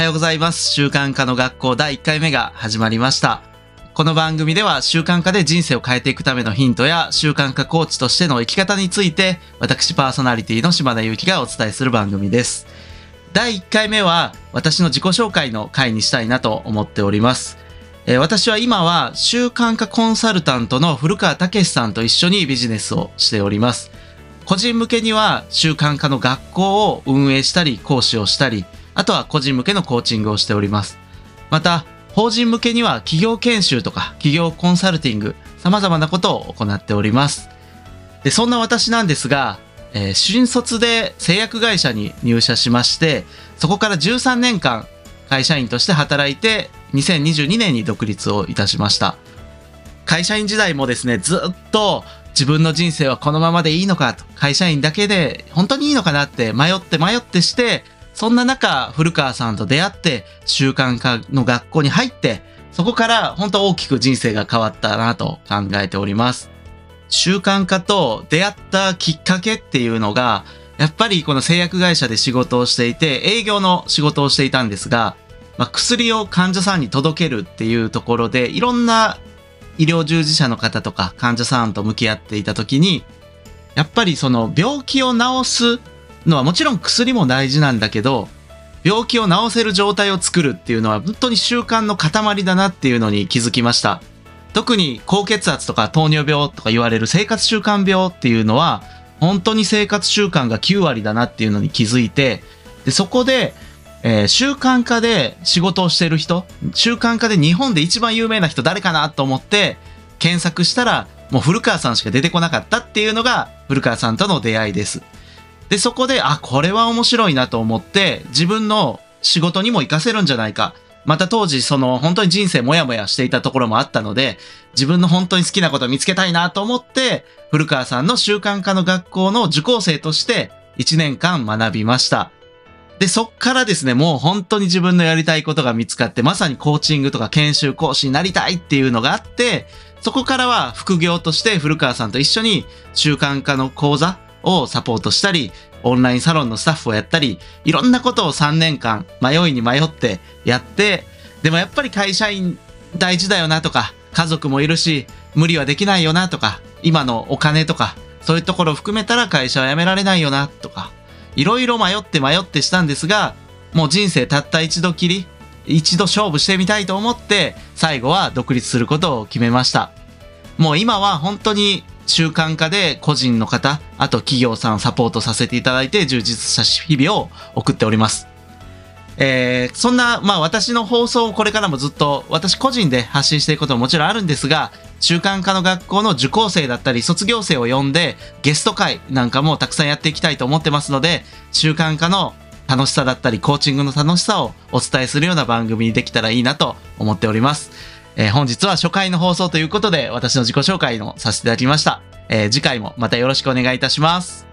はようございます。習慣化の学校第1回目が始まりました。この番組では習慣化で人生を変えていくためのヒントや習慣化コーチとしての生き方について私パーソナリティの島田祐希がお伝えする番組です。第1回目は私の自己紹介の回にしたいなと思っております。え私は今は習慣化コンサルタントの古川武さんと一緒にビジネスをしております。個人向けには習慣化の学校を運営したり講師をしたり、あとは個人向けのコーチングをしております。また、法人向けには企業研修とか企業コンサルティング、様々なことを行っております。で、そんな私なんですが、えー新卒で製薬会社に入社しまして、そこから13年間会社員として働いて、2022年に独立をいたしました。会社員時代もですね、ずっと自分の人生はこのままでいいのかと、会社員だけで本当にいいのかなって迷って迷ってして、そんな中、古川さんと出会って、習慣化の学校に入って、そこから本当大きく人生が変わったなと考えております。習慣化と出会ったきっかけっていうのが、やっぱりこの製薬会社で仕事をしていて、営業の仕事をしていたんですが、まあ、薬を患者さんに届けるっていうところで、いろんな医療従事者の方とか患者さんと向き合っていた時に、やっぱりその病気を治すのはもちろん薬も大事なんだけど、病気を治せる状態を作るっていうのは本当に習慣の塊だなっていうのに気づきました。特に高血圧とか糖尿病とか言われる生活習慣病っていうのは本当に生活習慣が9割だなっていうのに気づいてでそこで、えー習慣化で仕事をしてる人習慣化で日本で一番有名な人誰かなと思って検索したらもう古川さんしか出てこなかったっていうのが古川さんとの出会いです。で、そこで、あ、これは面白いなと思って、自分の仕事にも活かせるんじゃないか。また当時、その、本当に人生もやもやしていたところもあったので、自分の本当に好きなことを見つけたいなと思って、古川さんの習慣化の学校の受講生として、1年間学びました。で、そっからですね、もう本当に自分のやりたいことが見つかって、まさにコーチングとか研修講師になりたいっていうのがあって、そこからは副業として古川さんと一緒に習慣化の講座をサポートしたり、オンラインサロンのスタッフをやったり、いろんなことを3年間迷いに迷ってやって、でもやっぱり会社員大事だよなとか、家族もいるし、無理はできないよなとか、今のお金とか、そういうところを含めたら会社は辞められないよなとか、いろいろ迷って迷ってしたんですが、もう人生たった一度きり、一度勝負してみたいと思って、最後は独立することを決めました。もう今は本当に習慣化で個人の方、あと企業さんをサポートさせていただいて充実した日々を送っております。えーそんな、まあ私の放送をこれからもずっと私個人で発信していくことももちろんあるんですが、習慣化の学校の受講生だったり卒業生を呼んでゲスト会なんかもたくさんやっていきたいと思ってますので、習慣化の楽しさだったりコーチングの楽しさをお伝えするような番組にできたらいいなと思っております。えー本日は初回の放送ということで私の自己紹介のさせていただきました。えー次回もまたよろしくお願いいたします。